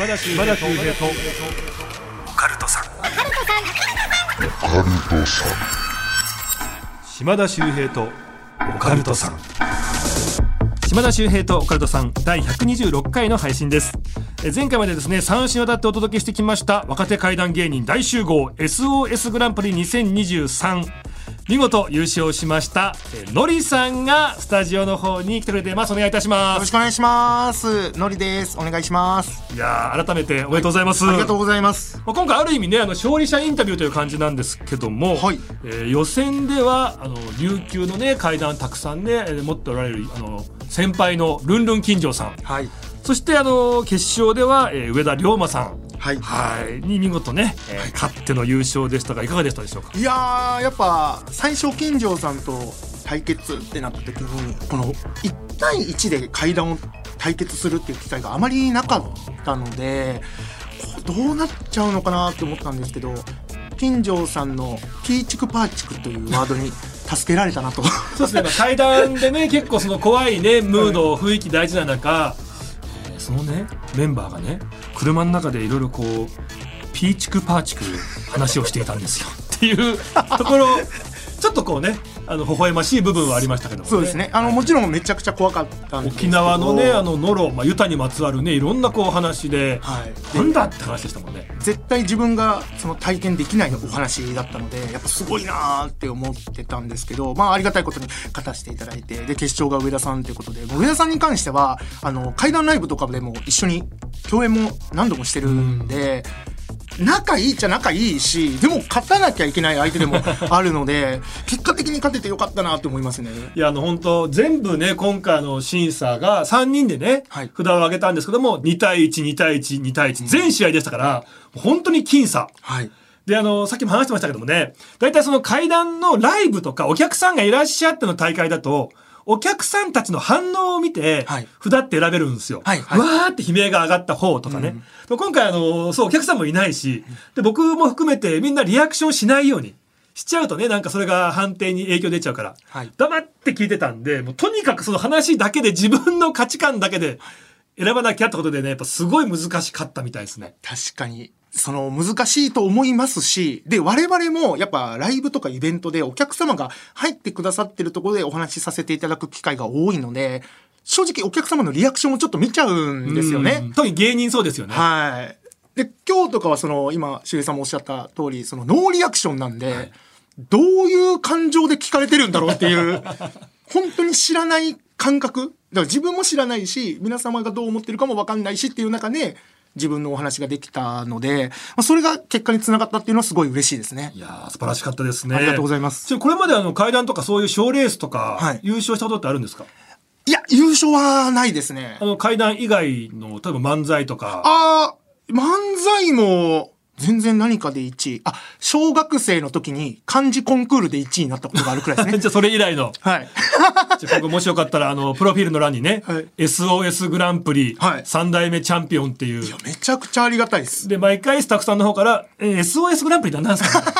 島田秀平とオカルトさん島田秀平とオカルトさん島田秀平とオカルトさん第126回の配信ですえ前回までですね3週にわたってお届けしてきました若手怪談芸人大集合 SOS グランプリ2023見事優勝しましたえのりさんがスタジオの方に来てくれていますお願いいたしよますろしくお願いします。のりです。お願いします。いやー改めておめでとうございます、ありがとうございます。まあ、今回ある意味ねあの勝利者インタビューという感じなんですけども、はいえー予選ではあの琉球のね階段たくさんねえー持っておられるあの先輩のルンルン金城さんはい。そしてあの決勝では、えー上田龍馬さん。はい。はい。に見事ね、えー勝っての優勝でしたがいかがでしたでしょうか？いやー、やっぱ、最初、金城さんと対決ってなった時に、この、1対1で階段を対決するっていう機会があまりなかったので、どうなっちゃうのかなって思ったんですけど、金城さんのピーチクパーチクというワードに 助けられたなと。そうですね、まあ、階段でね結構その怖いねムード、雰囲気大事な中、えーそのね。メンバーがね車の中でいろいろこうピーチクパーチク話をしていたんですよ。っていうところちょっとこうねあの微笑ましい部分はありましたけども、そうですね。あの、もちろんめちゃくちゃ怖かったんですけ沖ど縄のねあのノロ、まあ、ユタにまつわるねいろんなこう話で、はい。なんだって話でしたもんね。絶対自分がその体験できないお話だったのでやっぱすごいなーって思ってたんですけどまあありがたいことに勝たせていただいてで決勝が上田さんということで上田さんに関してはあの怪談ライブとかでも一緒に共演も何度もしてるんで。仲いいっちゃ仲いいしでも勝たなきゃいけない相手でも あるので結果的に勝ててよかったなと思いますね。いや、あの、本当全部ね、今回の審査が3人でね、はい札を上げたんですけども、2対1、2対1、2対1、全試合でしたから、本当に僅差。はいで、あの、さっきも話してましたけどもね、大体その階段のライブとかお客さんがいらっしゃっての大会だと、お客さんたちの反応を見てはい、札って選べるんですよ。はいはいわーって悲鳴が上がった方とかね。でも今回あの、そう、お客さんもいないし、で、僕も含めてみんなリアクションしないように。しちゃうとね、なんかそれが判定に影響出ちゃうから、はい黙って聞いてたんで、もうとにかくその話だけで自分の価値観だけで選ばなきゃってことでね、やっぱすごい難しかったみたいですね。確かに。その難しいと思いますし、で、我々もやっぱライブとかイベントでお客様が入ってくださってるところでお話しさせていただく機会が多いので、正直お客様のリアクションをちょっと見ちゃうんですようねん。特に芸人そうですよね。はい。で、今日とかはその、今、しげさんもおっしゃった通り、そのノーリアクションなんで、どういう感情で聞かれてるんだろうっていう、本当に知らない感覚。だから自分も知らないし、皆様がどう思ってるかもわかんないしっていう中で、自分のお話ができたので、まあそれが結果につながったっていうのはすごい嬉しいですねい。やー素晴らしかったですね。ありがとうございますこれまであの階段とかそういう賞レースとか、はい優勝したことってあるんですか？いや、優勝はないですねあ。の階段以外の、例えば漫才とか。あー、漫才も、全然何かで1位。あ、小学生の時に漢字コンクールで1位になったことがあるくらいですね。じゃあそれ以来の。はい。僕もしよかったら、あの、プロフィールの欄にね、はい SOS グランプリはい3代目チャンピオンっていう。いや、めちゃくちゃありがたいです。で、毎回スタッフさんの方から、えー SOS グランプリって何ですか、ね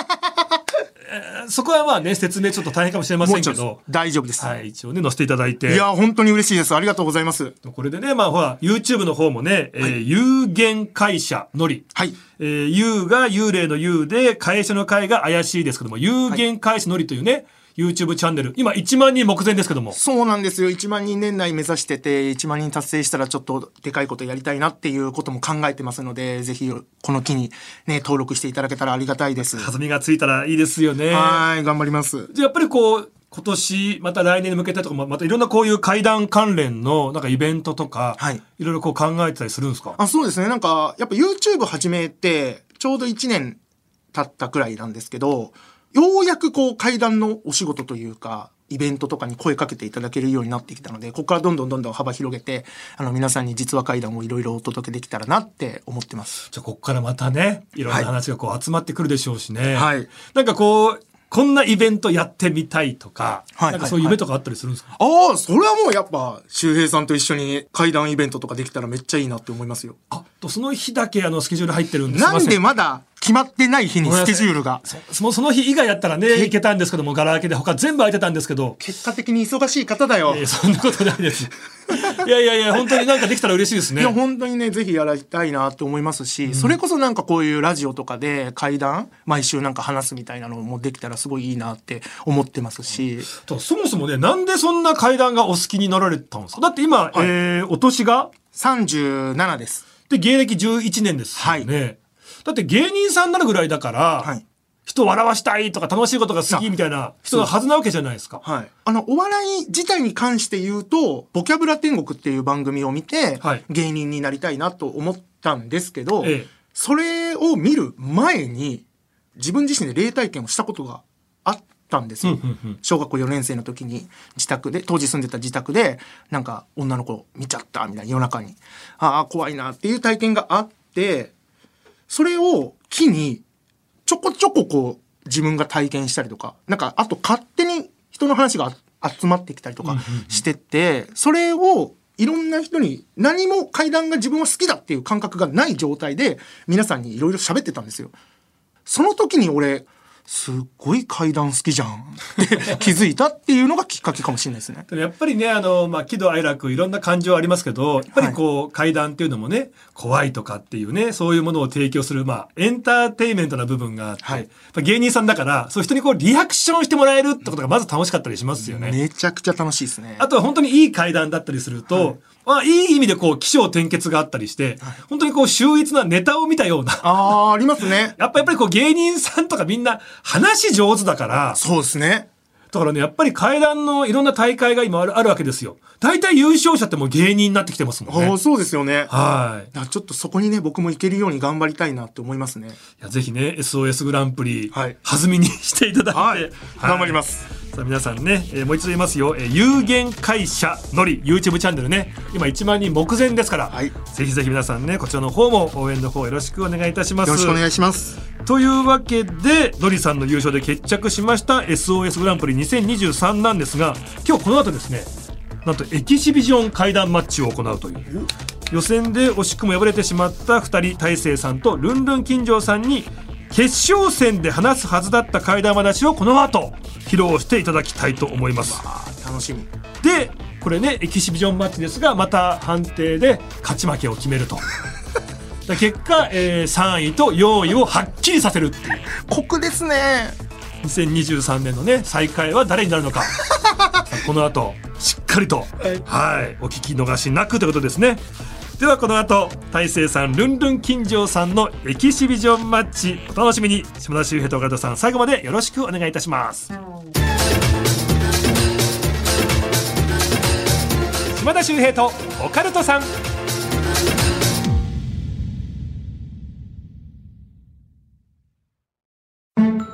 えーそこはまあね、説明ちょっと大変かもしれませんけど、大丈夫です。はい、一応ね、載せていただいて。いや、本当に嬉しいです。ありがとうございます。これでね、まあほら、YouTube の方もね、えー有限会社のり。はい。えー、有が幽霊の幽で、会社の会が怪しいですけども、有限会社のりというね、YouTube チャンネル。今1万人目前ですけども。そうなんですよ。1万人年内目指してて、1万人達成したらちょっとでかいことやりたいなっていうことも考えてますので、ぜひこの機にね、登録していただけたらありがたいです。弾みがついたらいいですよね。はい、頑張ります。じゃあやっぱりこう、今年、また来年に向けてとか、ままたいろんなこういう会談関連のなんかイベントとか、はいいろいろこう考えてたりするんですか？あ、そうですね。なんか、やっぱ YouTube 始めて、ちょうど1年経ったくらいなんですけど、ようやくこう階段のお仕事というか、イベントとかに声かけていただけるようになってきたので、ここからどんどんどんどん幅広げて、あの皆さんに実話階段をいろいろお届けできたらなって思ってます。じゃあここからまたね、いろんな話がこう集まってくるでしょうしね。はい。なんかこう、こんなイベントやってみたいとか、はい。なんかそういう夢とかあったりするんですか、ああ、それはもうやっぱ、周平さんと一緒に階段イベントとかできたらめっちゃいいなって思いますよ。あとその日だけあのスケジュール入ってるんですなんでまだ決まってない日にスケジュールが。そのその日以外やったらね、行けたんですけども、ガラ空きで。他全部空いてたんですけど、結果的に忙しい方だよ。えーそんなことないです。いやいやいや本当になんかできたら嬉しいですね。いや本当にねぜひやりたいなって思いますし、それこそなんかこういうラジオとかで怪談毎週なんか話すみたいなのもできたらすごいいいなって思ってますし、とそもそもねなんでそんな階段がお好きになられたんですか？だって今、えーお年が？37です。で芸歴11年ですよね、だって芸人さんになるぐらいだから、はい人を笑わしたいとか楽しいことが好きみたいな人のはずなわけじゃないですか。はい。あの、お笑い自体に関して言うと、ボキャブラ天国っていう番組を見て、はい芸人になりたいなと思ったんですけど、ええそれを見る前に、自分自身で霊体験をしたことがあったんですよ。うんうんうん小学校4年生の時に自宅で、当時住んでた自宅で、なんか女の子見ちゃったみたいな夜中に、ああ、怖いなっていう体験があって、それを機に、ちょこちょここう、自分が体験したりとか、なんか、あと勝手に人の話が集まってきたりとかしてって、それをいろんな人に何も階段が自分は好きだっていう感覚がない状態で皆さんにいろいろ喋ってたんですよ。その時に俺、すっごい階段好きじゃんって気づいたっていうのがきっかけかもしれないですね。やっぱりね、あの、まあ、喜怒哀楽いろんな感情ありますけど、やっぱりこう、階段っていうのもね、怖いとかっていうね、そういうものを提供する、まあ、エンターテインメントな部分があって、はいやっぱ芸人さんだから、そういう人にこう、リアクションしてもらえるってことがまず楽しかったりしますよね。めちゃくちゃ楽しいですね。あとは本当にいい階段だったりすると、まあ、いい意味でこう、起承転結があったりして、本当にこう、秀逸なネタを見たような。あー、ありますね。やっぱやっぱりこう芸人さんとかみんな話上手だから、そうですね。だからね、やっぱり階段のいろんな大会が今あるあるわけですよ。大体優勝者ってもう芸人になってきてますもんね。そうですよね。はい。ちょっとそこにね、僕も行けるように頑張りたいなって思いますね。いやぜひね SOS グランプリ、はい弾みにしていただいて、はい頑張りますさあ皆さんね、えーもう一度言いますよ、えー有限会社のり YouTube チャンネルね今1万人目前ですから、はいぜひぜひ皆さんねこちらの方も応援の方よろしくお願いいたしますよろしくお願いします。というわけでのりさんの優勝で決着しました SOS グランプリ2023なんですが今日この後ですねなんとエキシビジョン階段マッチを行うという。予選で惜しくも敗れてしまった2人大勢さんとルンルン金城さんに決勝戦で話すはずだった階段話をこの後披露していただきたいと思います。楽しみ。でこれねエキシビジョンマッチですがまた判定で勝ち負けを決めるとだ結果、えー3位と4位をはっきりさせるっていう。酷ですね。2023年のね再開は誰になるのか。この後しっかりとはい。お聞き逃しなくということですね。ではこの後大勢さんルンルン金城さんのエキシビジョンマッチお楽しみに。島田秀平と岡田さん最後までよろしくお願いいたします。島田秀平とオカルトさん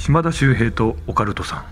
島田秀平とオカルトさん。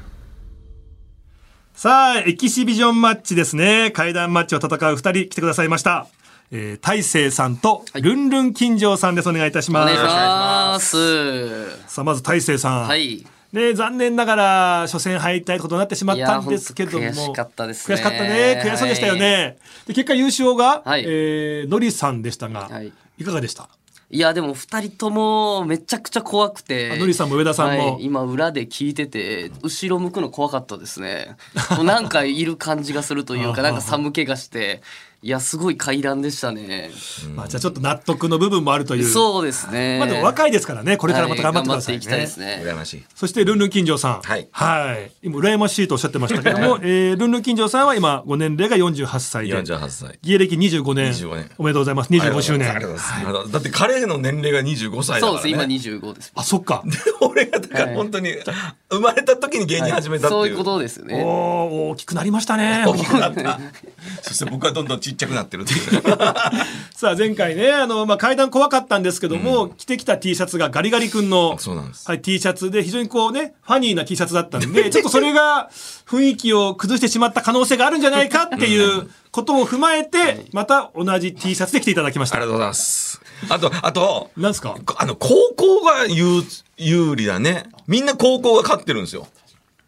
さあエキシビジョンマッチですね。階段マッチを戦う二人来てくださいました、えー、大勢さんとルンルン金城さんです。お願いいたします。お願いします。さあまず大勢さん、はい。ね、残念ながら初戦敗退ことになってしまったんですけども。悔しかったですね。悔しかったね。悔しそうでしたよね、で結果優勝が、はい。えーのりさんでしたが、はい。いかがでした？いやでも二人ともめちゃくちゃ怖くて。あのりさんも上田さんも。はい今裏で聞いてて後ろ向くの怖かったですね。なんかいる感じがするというか なんか寒気がしていやすごい階段でしたねまあ、じゃあちょっと納得の部分もあるというそうですねまあでも若いですからねこれからまた頑張ってくださいね、たいですね羨ましい。そしてルンルン金城さん。はいはい。今、羨ましいとおっしゃってましたけども、えー、ルンルン金城さんは今、ご年齢が48歳で。48歳。芸歴25年。25年おめでとうございます。25周年。ありがとうございますだって彼の年齢が25歳だから、ね。そうです今25ですあ、そっか。俺がだから本当に生まれた時に芸人始めたっていう。そういうことですよおねー大きくなりましたね。大きくなった。そして僕はどんどん小ちっちゃくなってるって。さあ前回ねあの、まあ、階段怖かったんですけども、着てきた T シャツがガリガリ君のそうなんですはい、T シャツで非常にこうねファニーな T シャツだったんで ちょっとそれが雰囲気を崩してしまった可能性があるんじゃないかっていうことも踏まえてまた同じ T シャツで着ていただきましたありがとうございます。あと、あと、なんですか？あの、高校が有有利だね。みんな高校が勝ってるんですよ。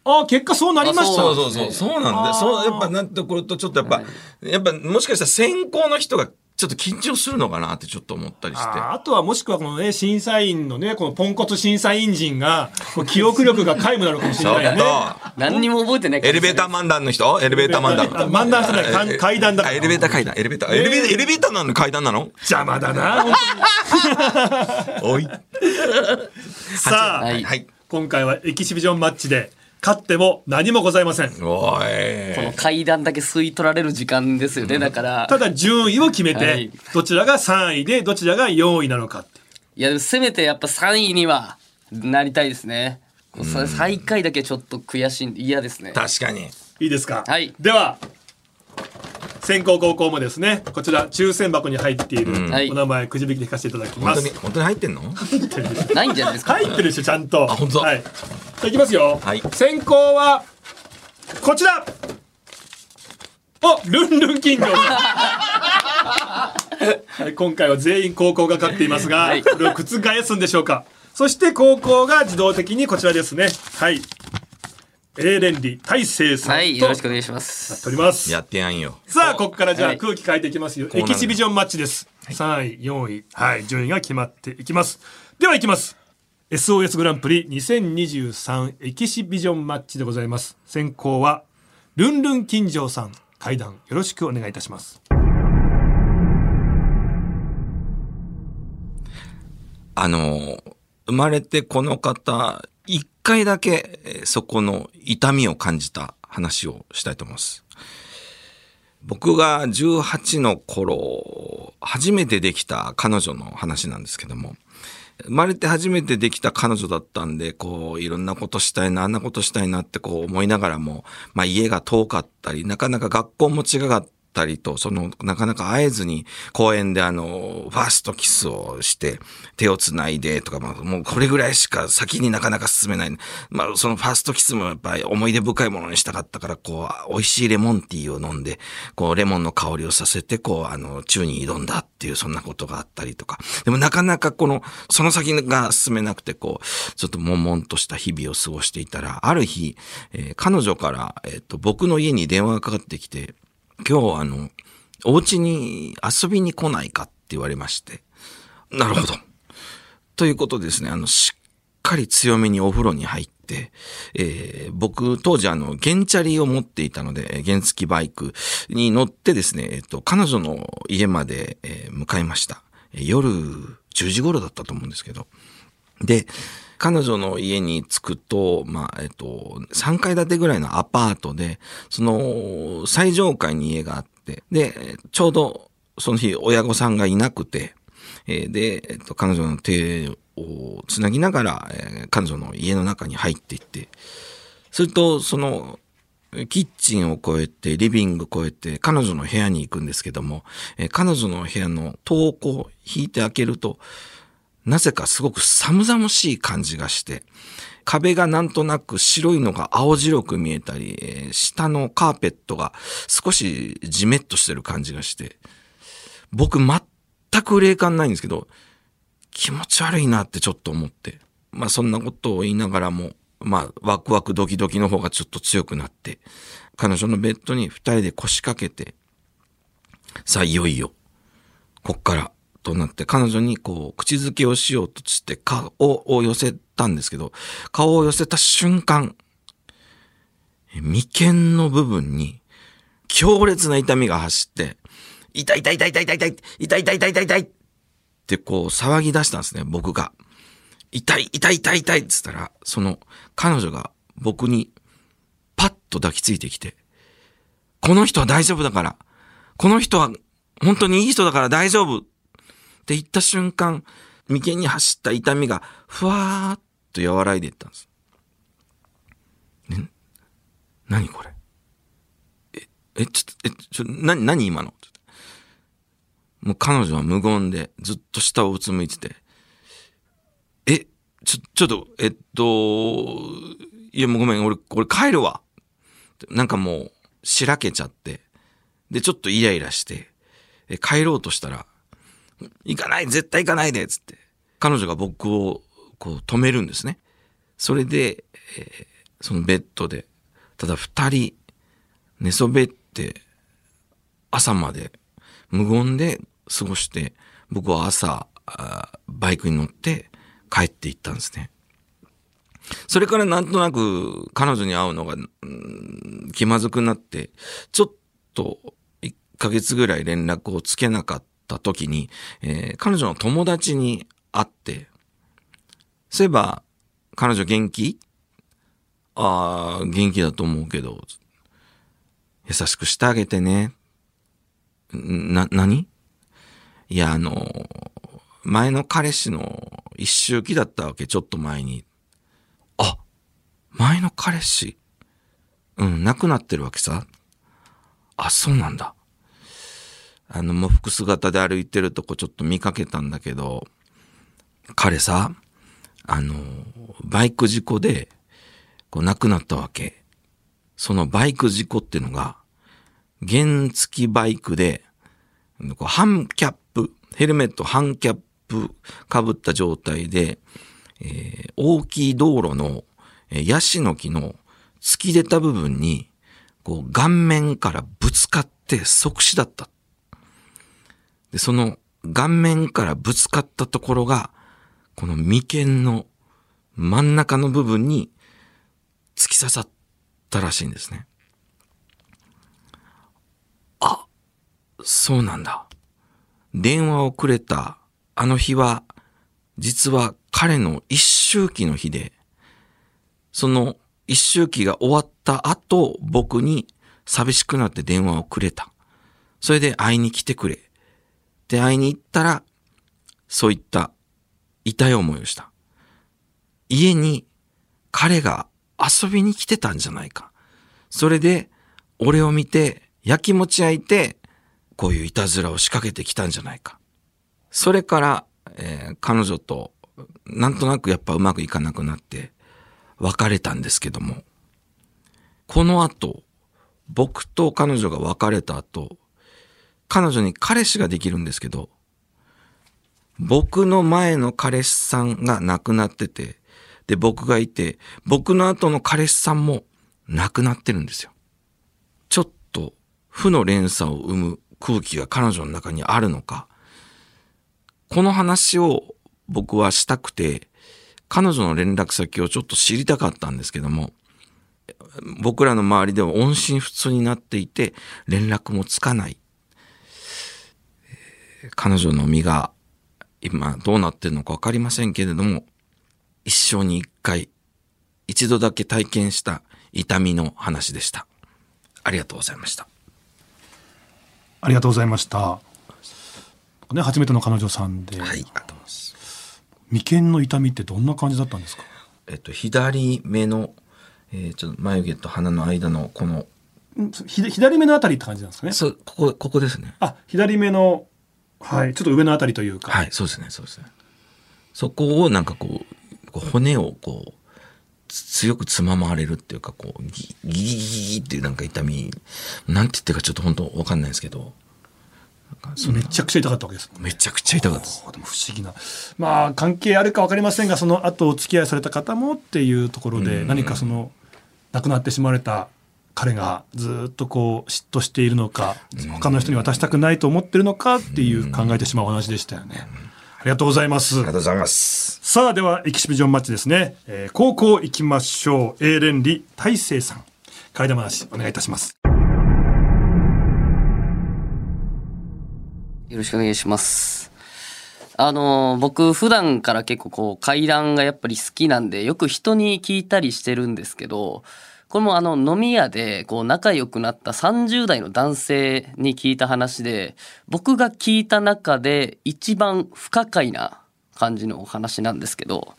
あ結果そうなりました。そうそうそう、そうなんで、そう、やっぱなんてこれとちょっとやっぱ、やっぱもしかしたら先行の人がちょっと緊張するのかなってちょっと思ったりして。ああとはもしくはこのね審査員のねこのポンコツ審査員陣が記憶力が皆無なのかもしちれないよね。何にも覚えてないエレベーター漫談の人？エレベーター漫あ談。漫談じゃない階階段だから。あエレベーター階段、エレベーター。エレベーター、エレベーターなの階段なの？邪魔だな。本 おい。さあ、はい。はい。今回はエキシビジョンマッチで勝っても何もございません。おこのい。階段だけ吸い取られる時間ですよね。だから。ただ順位を決めて、はい。どちらが3位でどちらが4位なのかって。いやでもせめてやっぱ3位にはなりたいですね。最下位だけちょっと悔しいんで嫌ですね。確かに。いいですか、はい。では先行高校もですねこちら抽選箱に入っているはい。お名前くじ引きで引かせていただきます、本当に、本当に入ってんの？ないんじゃないですか入ってるでしょちゃんと。あ本当。はいじゃあいきますよ、はい。先行はこちら。おルンルン金魚 はい、今回は全員高校が勝っていますが、はい。これを覆すんでしょうか。そして高校が自動的にこちらですね。はい。エーレンリ大成さんはいよろしくお願いします。ております。やってやんよ。さあここからじゃあはい。空気変えていきますよ、エキシビジョンマッチです、3位4位はい順位が決まっていきます。ではいきます SOS グランプリ2023エキシビジョンマッチでございます。先行はルンルン金城さん会談。よろしくお願いいたします。あの、生まれてこの方、一回だけそこの痛みを感じた話をしたいと思います。僕が18の頃、初めてできた彼女の話なんですけども、生まれて初めてできた彼女だったんで、こう、いろんなことしたいな、あんなことしたいなってこう思いながらも、まあ家が遠かったり、なかなか学校も違かったたりと、その、なかなか会えずに公園であの、ファーストキスをして、手をつないでとか、まあもうこれぐらいしか先になかなか進めない。まあそのファーストキスもやっぱり思い出深いものにしたかったから、こう、美味しいレモンティーを飲んで、こう、レモンの香りをさせて、こう、あの、宙に挑んだっていう、そんなことがあったりとか。でもなかなかこの、その先が進めなくて、こう、ちょっと悶々とした日々を過ごしていたら、ある日、えー彼女から、えっ、と、僕の家に電話がかかってきて、今日あの、お家に遊びに来ないかって言われまして。なるほど。ということでですね、あの、しっかり強めにお風呂に入って、えー僕、当時あの、原チャリを持っていたので、原付バイクに乗ってですね、えっと、彼女の家まで、えー向かいました。えー夜10時頃だったと思うんですけど。で、彼女の家に着くと、まあ、えっと、3階建てぐらいのアパートで、その、最上階に家があって、で、ちょうど、その日、親御さんがいなくて、えで、えっと、彼女の手をつなぎながら、え彼女の家の中に入っていって、すると、その、キッチンを越えて、リビング越えて、彼女の部屋に行くんですけども、え彼女の部屋の戸をこう引いて開けると、なぜかすごく寒々しい感じがして、壁がなんとなく白いのが青白く見えたり、下のカーペットが少しジメッとしてる感じがして、僕全く霊感ないんですけど、気持ち悪いなってちょっと思って。まあそんなことを言いながらも、まあワクワクドキドキの方がちょっと強くなって、彼女のベッドに二人で腰掛けて、さあいよいよ、こっからとなって彼女にこう口づけをしようとして顔を寄せたんですけど、顔を寄せた瞬間、眉間の部分に強烈な痛みが走って、痛い痛い痛い痛い痛い痛い痛い痛い痛い痛い痛いってこう騒ぎ出したんですね、僕が。痛い痛い痛い痛いって言ったら、その彼女が僕にパッと抱きついてきて、この人は大丈夫だから、この人は本当にいい人だから大丈夫って言った瞬間、眉間に走った痛みがふわーっと和らいでいったんです。ね、何これ？え、え、ちょっと、え、ちょ、な、何今の？もう彼女は無言でずっと下をうつむいてて、え、ちょ、ちょっと、えっと、いやもうごめん、俺、俺帰るわ。なんかもう、しらけちゃって、で、ちょっとイライラして、え帰ろうとしたら、行かない絶対行かないでつって、彼女が僕をこう止めるんですね。それで、えーそのベッドで、ただ二人寝そべって、朝まで無言で過ごして、僕は朝、バイクに乗って帰って行ったんですね。それからなんとなく彼女に会うのが、うん気まずくなって、ちょっと1ヶ月ぐらい連絡をつけなかった時に、えー彼女の友達に会って、そういえば、彼女元気？ああ、元気だと思うけど、優しくしてあげてね。な、何？いや、あの、前の彼氏の一周期だったわけ、ちょっと前に。あ、前の彼氏？うん、亡くなってるわけさ。あ、そうなんだ。あの、喪服姿で歩いてるとこちょっと見かけたんだけど、彼さ、あの、バイク事故で、こう亡くなったわけ。そのバイク事故っていうのが、原付バイクで、こうハンキャップ、ヘルメットハンキャップ被った状態で、えー大きい道路の、えーヤシの木の突き出た部分に、こう顔面からぶつかって即死だった。で、その顔面からぶつかったところが、この眉間の真ん中の部分に突き刺さったらしいんですね。あ、そうなんだ。電話をくれたあの日は、実は彼の一周期の日で、その一周期が終わった後、僕に寂しくなって電話をくれた。それで会いに来てくれ。で、会いに行ったら、そういった痛い思いをした。家に彼が遊びに来てたんじゃないか。それで、俺を見て、焼きもち焼いて、こういういたずらを仕掛けてきたんじゃないか。それから、えー彼女と、なんとなくやっぱうまくいかなくなって、別れたんですけども、この後、僕と彼女が別れた後、彼女に彼氏ができるんですけど、僕の前の彼氏さんが亡くなってて、で、僕がいて、僕の後の彼氏さんも亡くなってるんですよ。ちょっと負の連鎖を生む空気が彼女の中にあるのか、この話を僕はしたくて、彼女の連絡先をちょっと知りたかったんですけども、僕らの周りでは音信不通になっていて、連絡もつかない。えー彼女の身が今どうなってるのかわかりませんけれども、一生に一回、一度だけ体験した痛みの話でした。ありがとうございました。ありがとうございました。ね、初めての彼女さんで、はい、ありがとうございます。眉間の痛みってどんな感じだったんですか？えっと、左目の、えーちょっと眉毛と鼻の間のこの、左目のあたりって感じなんですかね？そう、ここ、ここですね。あ、左目の、はい、ちょっと上のあたりというか。はい、そうですね、そうですね。そこをなんかこう、こう骨をこう、つ強くつままれるっていうか、こう、ギギギギギギっていうなんか痛み、なんて言ってるかちょっと本当わかんないですけど、めちゃくちゃ痛かったわけです。めちゃくちゃ痛かったです。あでも不思議な。まあ、関係あるか分かりませんが、その後お付き合いされた方もっていうところで、うん何かその、亡くなってしまわれた彼がずっとこう、嫉妬しているのか、他の人に渡したくないと思ってるのかっていう考えてしまうお話でしたよね。ありがとうございます。ありがとうございます。さあ、では、エキシビジョンマッチですね。えー高校行きましょう。A 連理大成さん。替え玉なし、お願いいたします。よろしくお願いします。あの僕普段から結構こう階段がやっぱり好きなんでよく人に聞いたりしてるんですけどこれもあの飲み屋でこう仲良くなった30代の男性に聞いた話で僕が聞いた中で一番不可解な感じのお話なんですけど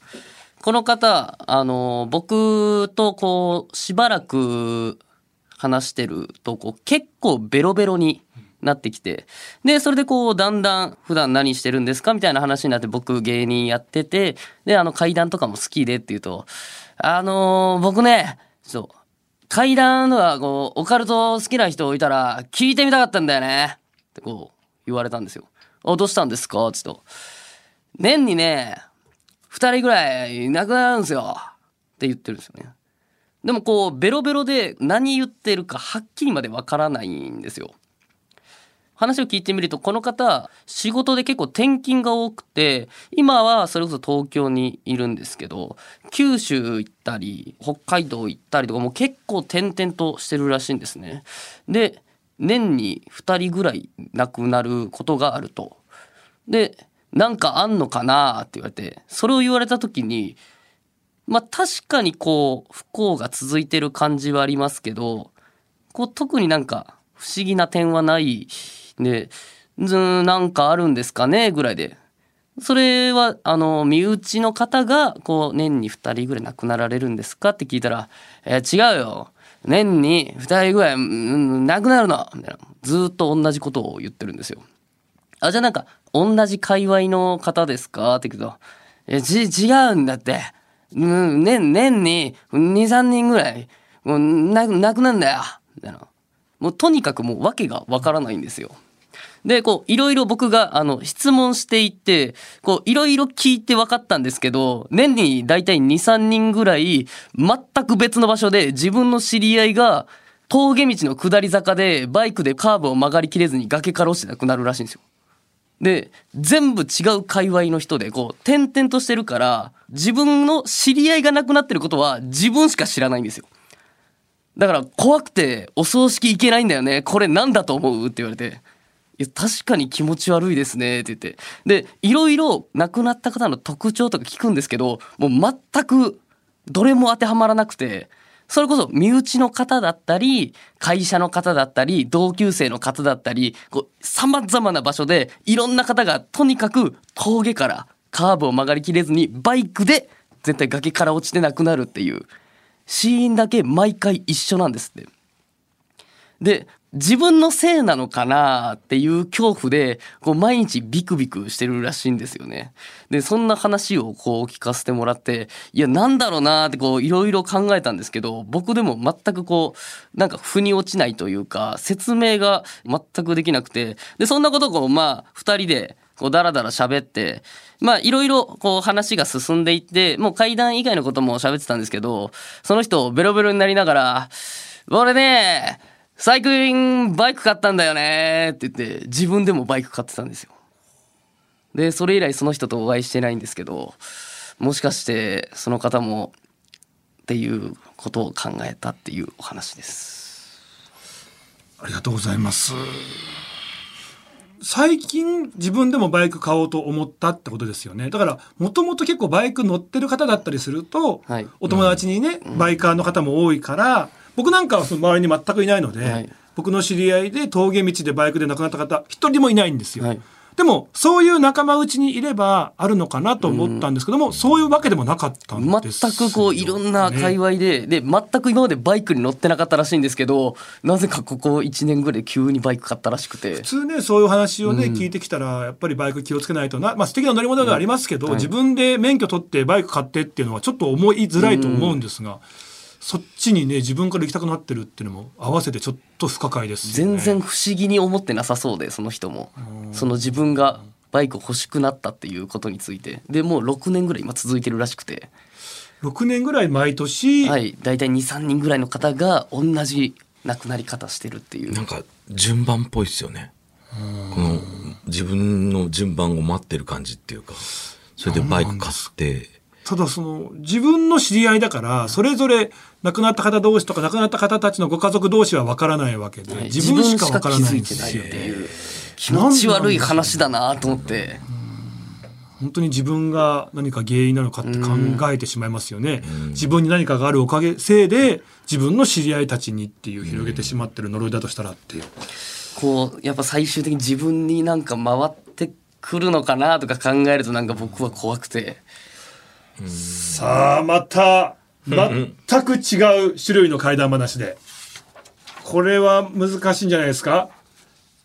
この方あの僕とこうしばらく話してるとこう結構ベロベロになってきて。で、それでこう、だんだん普段何してるんですかみたいな話になって僕芸人やってて、で、あの階段とかも好きでって言うと、あの僕ね、そう、階段とかこう、オカルト好きな人いたら聞いてみたかったんだよね。ってこう、言われたんですよ。あ、どうしたんですか？ちょっと。年にね、二人ぐらいいなくなるんですよ。って言ってるんですよね。でもこう、ベロベロで何言ってるかはっきりまでわからないんですよ。話を聞いてみるとこの方仕事で結構転勤が多くて今はそれこそ東京にいるんですけど九州行ったり北海道行ったりとかもう結構転々としてるらしいんですね。で年に2人ぐらい亡くなることがあると。でなんかあんのかなって言われてそれを言われた時にまあ確かにこう不幸が続いてる感じはありますけどこう特になんか不思議な点はないで、ずなんかあるんですかね？ぐらいで。それは、あの、身内の方が、こう、年に2人ぐらい亡くなられるんですか？って聞いたら、えー違うよ。年に2人ぐらい、うん、亡くなるのみたいな。ずっと同じことを言ってるんですよ。あ、じゃあなんか、同じ界隈の方ですか？って聞くと、え、ち、違うんだって。うん、年、年に2、3人ぐらい、もう、亡くなるんだよ。みたいな。もうとにかくもう訳がわからないんですよ。で、こう、いろいろ僕が、あの、質問していって、こう、いろいろ聞いて分かったんですけど、年に大体2、3人ぐらい、全く別の場所で自分の知り合いが、峠道の下り坂でバイクでカーブを曲がりきれずに崖から落ちて亡くなるらしいんですよ。で、全部違う界隈の人で、こう、転々としてるから、自分の知り合いが亡くなってることは自分しか知らないんですよ。だから怖くてお葬式行けないんだよね。これなんだと思う？って言われて。や、確かに気持ち悪いですねって言って。で、いろいろ亡くなった方の特徴とか聞くんですけど、もう全くどれも当てはまらなくて、それこそ身内の方だったり、会社の方だったり、同級生の方だったり、こう、様々な場所でいろんな方がとにかく峠からカーブを曲がりきれずにバイクで絶対崖から落ちて亡くなるっていう。死因だけ毎回一緒なんですって。で、自分のせいなのかなっていう恐怖で、こう毎日ビクビクしてるらしいんですよね。で、そんな話をこう聞かせてもらって、いや、なんだろうなってこういろいろ考えたんですけど、僕でも全くこう、なんか腑に落ちないというか、説明が全くできなくて、で、そんなことをこう、まあ、二人で、こう、だらだら喋って、まあ、いろいろ、こう、話が進んでいって、もう階段以外のことも喋ってたんですけど、その人、ベロベロになりながら、俺ね、最近バイク買ったんだよねって言って、自分でもバイク買ってたんですよ。で、それ以来その人とお会いしてないんですけど、もしかして、その方も、っていうことを考えたっていうお話です。ありがとうございます。最近自分でもバイク買おうと思ったってことですよね。だから、もともと結構バイク乗ってる方だったりすると、はいお友達にね、バイカーの方も多いから、僕なんかはその周りに全くいないので、はい。僕の知り合いで峠道でバイクで亡くなった方、一人もいないんですよ。はい。でも、そういう仲間内にいればあるのかなと思ったんですけども、そういうわけでもなかったんですよ、全くこういろんな界隈で、で、全く今までバイクに乗ってなかったらしいんですけど、なぜかここ1年ぐらいで急にバイク買ったらしくて。普。通ねそういう話をね、聞いてきたらやっぱりバイク気をつけないとな、まあ、素敵な乗り物ではありますけど、はい。自分で免許取ってバイク買ってっていうのはちょっと思いづらいと思うんですが、そっちにね自分から行きたくなってるっていうのも合わせてちょっと不可解ですよね。全然不思議に思ってなさそうで、その人も。その自分がバイク欲しくなったっていうことについて。で、もう6年ぐらい今続いてるらしくて。6年ぐらい毎年、はい。大体2、3人ぐらいの方が同じ亡くなり方してるっていう。なんか順番っぽいですよね。この自分の順番を待ってる感じっていうか、それでバイク買って、ただその自分の知り合いだからそれぞれ亡くなった方同士とか亡くなった方たちのご家族同士は分からないわけで、はい自分しか分からないんですよ。気持ち悪い話だなと思って。本当に自分が何か原因なのかって考えてしまいますよね。自分に何かがあるおかげせいで自分の知り合いたちにっていう広げてしまってる呪いだとしたらっていう。こうやっぱ最終的に自分になんか回ってくるのかなとか考えるとなんか僕は怖くてさあまた全く違う種類の怪談話でこれは難しいんじゃないですか？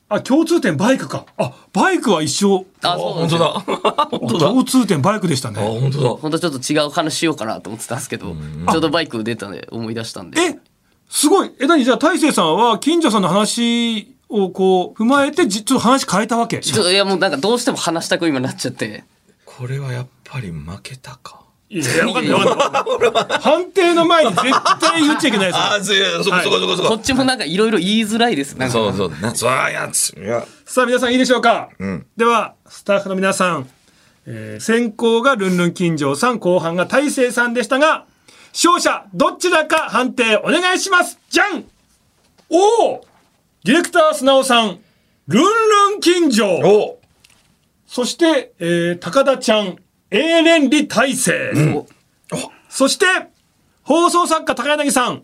あ、共通点バイクか。あ、バイクは一緒。あ、あ、そう本当だ。本当だ。共通点バイクでしたあ、ね。本当だ。本当ちょっと違う話しようかなと思ってたんですけど、ちょうどバイク出たんで思い出したんで。え、すごい。え、何？じゃあ大勢さんは近所さんの話をこう踏まえてじちょっと話変えたわけ？いやもうなんかどうしても話したく今なっちゃって。これはやっぱり負けたか。いやいや、わかんないわかんない。判定の前に絶対言っちゃいけないですよ。あ、そうそこそこそこそこ。こっちもなんかいろいろ言いづらいです。なんかそうそう。な、そうやつ。いや。さあ皆さんいいでしょうか、んではスタッフの皆さん、えー先行がルンルン金城さん後半が大勢さんでしたが勝者どちらか判定お願いしますじゃんおおディレクター砂尾さんルンルン金城おそして、えー高田ちゃん永連理大勢、そして放送作家高柳さん。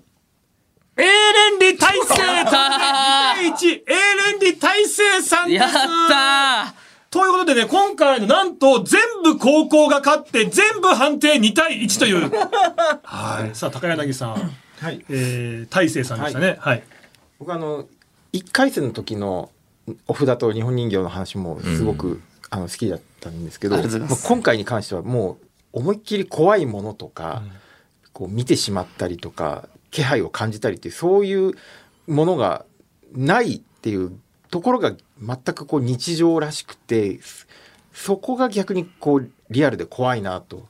永連理大勢2対1永連理大勢さんです。やったということでね、今回のなんと全部高校が勝って全部判定2対1という。はい。さあ、高柳さん、はい。えー、大勢さんでしたね。はい。僕あの1回戦の時のお札と日本人形の話もすごく、あの好きだったんですけど今回に関してはもう思いっきり怖いものとか、こう見てしまったりとか気配を感じたりっていうそういうものがないっていうところが全くこう日常らしくてそこが逆にこうリアルで怖いなと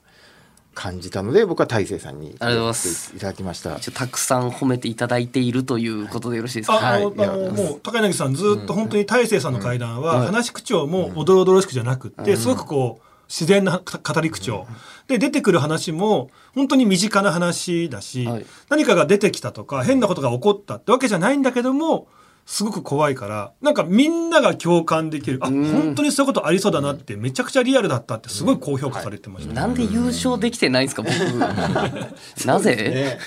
感じたので僕は大勢さんにありがとうございます。いただきました。たくさん褒めていただいているということでよろしいですか、あ、あの、はい。あのもう、高柳さんずっと本当に大勢さんの会談は、うん。話し口調もおどろおどろしくじゃなくって、すごくこう、自然な語り口調。で、出てくる話も、本当に身近な話だし、はい。何かが出てきたとか、変なことが起こったってわけじゃないんだけども、すごく怖いから、なんかみんなが共感できる。あ、本当にそういうことありそうだなって、めちゃくちゃリアルだったって、すごい高評価されてました。なんで優勝できてないんですか僕。なぜ、ね。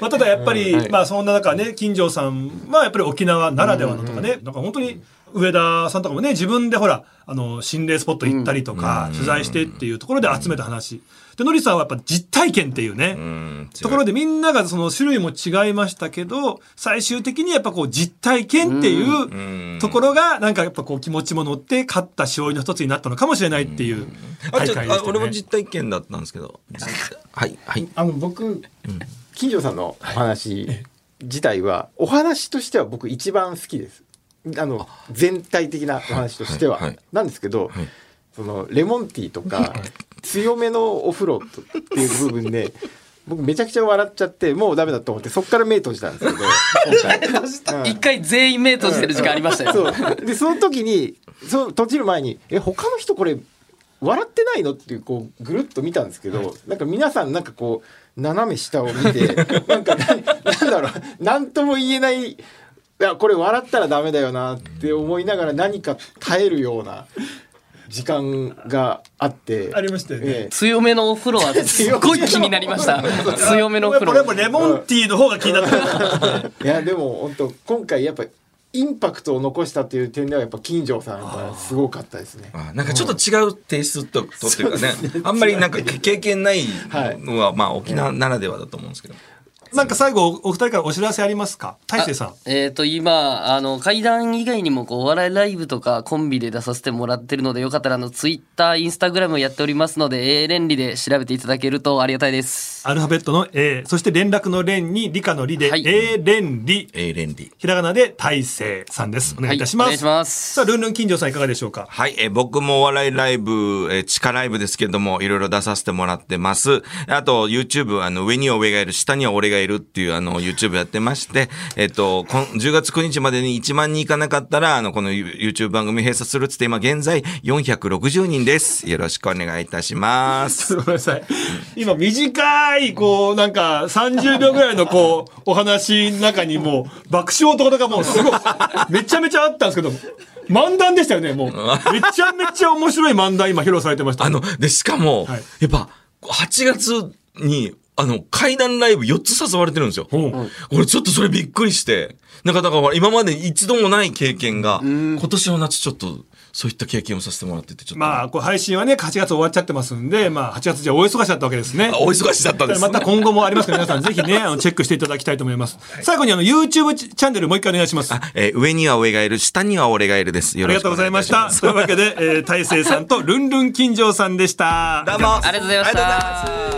まあ、ただやっぱり、うん。はい。まあそんな中ね金城さんはやっぱり沖縄ならではのとかね、なんか本当に上田さんとかもね自分でほらあの心霊スポット行ったりとか、取材してっていうところで集めた話でのりさんはやっぱ実体験っていうね、うん。ところでみんながその種類も違いましたけど最終的にやっぱこう実体験っていうところがなんかやっぱこう気持ちも乗って勝った勝因の一つになったのかもしれないっていうあ、ちょ大会でしたね。あ俺も実体験だったんですけど。はい、はい。あの僕、金城さんのお話自体は、お話としては僕一番好きです。あの全体的なお話としては、はいはいなんですけど、はいそのレモンティーとか強めのお風呂っていう部分で 僕めちゃくちゃ笑っちゃってもうダメだと思ってそっから目閉じたんですけど。今 回一回全員目閉じてる時間ありましたよ、そう。でその時にその閉じる前に「え他の人これ笑ってないの?」っていうこうぐるっと見たんですけど、なんか皆さんなんかこう斜め下を見て なんかななんだろう何とも言えないいやこれ笑ったらダメだよなって思いながら何か耐えるような時間があって。ありましたよね。ええ。強めのお風呂は すっごい気になりました。強めのお風呂。やっぱレモンティーの方が気になった。いやでも本当今回やっぱインパクトを残したっていう点ではやっぱ金城さんやっぱすごかったですね。あなんかちょっと違うテイストととっていうかね、あんまりなんか経験ないのは、まあ沖縄ならではだと思うんですけど。なんか最後お二人からお知らせありますか？大勢さん。えっ、と今あの階段以外にもこうお笑いライブとかコンビで出させてもらってるのでよかったらあのツイッターインスタグラムやっておりますので A 連理で調べていただけるとありがたいですアルファベットの A、そして連絡の連に理科の理で、はい A 連理、えー、レンディ。ひらがなで大勢さんです。お願いいたします。はいお願いしますさあ、ルンルン金城さんいかがでしょうか？はい、えー僕もお笑いライブ、えー地下ライブですけれども、いろいろ出させてもらってます。あと、YouTube、あの、上には上がいる、下には俺がいるっていう、あの、YouTube やってまして、えっ、と、こん10月9日までに1万人いかなかったら、あの、この YouTube 番組閉鎖するっつって、今現在460人です。よろしくお願いいたします。ごめんなさい。今短い、こう、なんか30秒ぐらいのこう、お話の中にもう爆笑とかがもうすごい、めちゃめちゃあったんですけど、漫談でしたよね、もう。めちゃめちゃ面白い漫談今披露されてました。あの、で、しかも、はいやっぱ、8月に、あの、階段ライブ4つ誘われてるんですよ。俺ちょっとそれびっくりして。なんかだから今まで一度もない経験が、今年の夏ちょっとそういった経験をさせてもらってて、ちょっと。まあ、こう配信はね、8月終わっちゃってますんで、まあ、8月じゃ大忙しだったわけですね。あお忙しだったんです、ね。また今後もありますから、皆さんぜひね、あのチェックしていただきたいと思います。最後にあの、YouTube チャンネルもう一回お願いします。ああ、えー上には上がいる、下には俺がいるです。よろしくおりがとうござ願いいたします。いました。というわけで、えー、大成さんとルンルン金城さんでした。どうも。ありがとうございましありがとうございますた。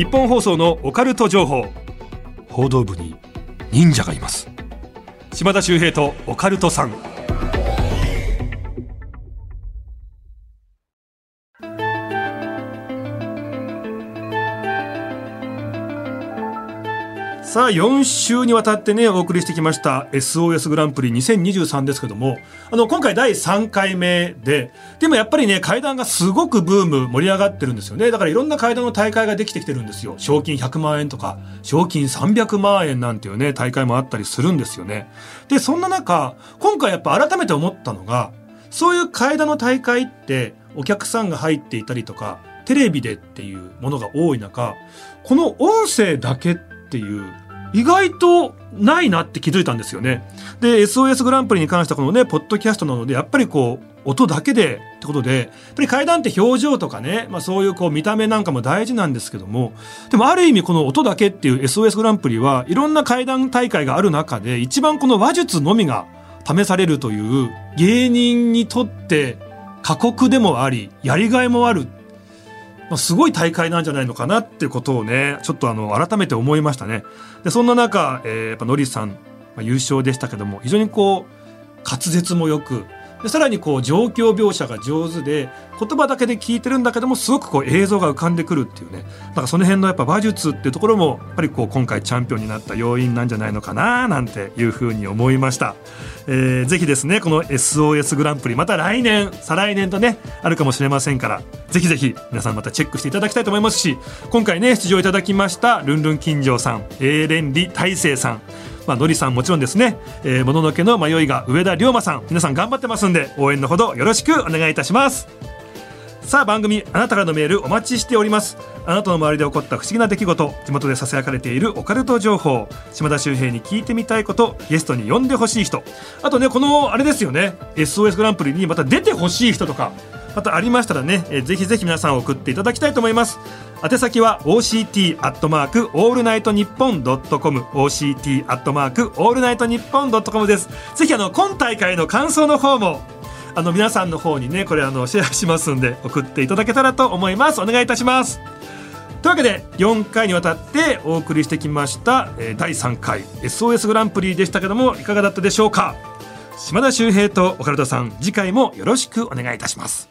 日本放送のオカルト情報。報道部に忍者がいます。島田秀平とオカルトさんさあ4週にわたってねお送りしてきました SOS グランプリ2023ですけどもあの今回第3回目ででもやっぱりね階段がすごくブーム盛り上がってるんですよね。だからいろんな階段の大会ができてきてるんですよ。賞金100万円とか賞金300万円なんていうね大会もあったりするんですよね。でそんな中今回やっぱ改めて思ったのがそういう階段の大会ってお客さんが入っていたりとかテレビでっていうものが多い中この音声だけってていう意外とないなって気づいたんですよね。で SOS グランプリに関してはこのねポッドキャストなのでやっぱりこう音だけでってことでやっぱり階段って表情とかね、まあ、そういうこう見た目なんかも大事なんですけどもでもある意味この音だけっていう SOS グランプリはいろんな階段大会がある中で一番この話術のみが試されるという芸人にとって過酷でもありやりがいもあるまあ、すごい大会なんじゃないのかなっていうことをねちょっとあの改めて思いましたね。でそんな中、えーやっぱノリさん、まあ、優勝でしたけども非常にこう滑舌もよくでさらにこう状況描写が上手で言葉だけで聞いてるんだけどもすごくこう映像が浮かんでくるっていうね。だかその辺のやっぱ馬術っていうところもやっぱりこう今回チャンピオンになった要因なんじゃないのかななんていうふうに思いました、えーぜひですねこの SOS グランプリまた来年再来年とねあるかもしれませんからぜひぜひ皆さんまたチェックしていただきたいと思いますし今回ね出場いただきましたルンルン金城さん永連理大成さんまあ、のりさんもちろんですね、えー、もののけの迷いが上田龍馬さん。皆さん頑張ってますんで応援のほどよろしくお願いいたします。さあ番組あなたからのメールお待ちしております。あなたの周りで起こった不思議な出来事地元でささやかれているオカルト情報島田秀平に聞いてみたいことゲストに呼んでほしい人。あとねこのあれですよね。SOS グランプリにまた出てほしい人とかまたありましたらね、えーぜひぜひ皆さん送っていただきたいと思います。宛先は OCT アットマークオールナイトニッポンドットコム OCT アットマークオールナイトニッポンドットコムです。ぜひあの今大会の感想の方もあの皆さんの方にねこれあのシェアしますんで送っていただけたらと思います。お願いいたします。というわけで4回にわたってお送りしてきました、えー第3回 SOS グランプリでしたけどもいかがだったでしょうか。島田秀平とオカルトさん次回もよろしくお願いいたします。